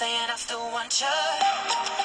saying I still want you.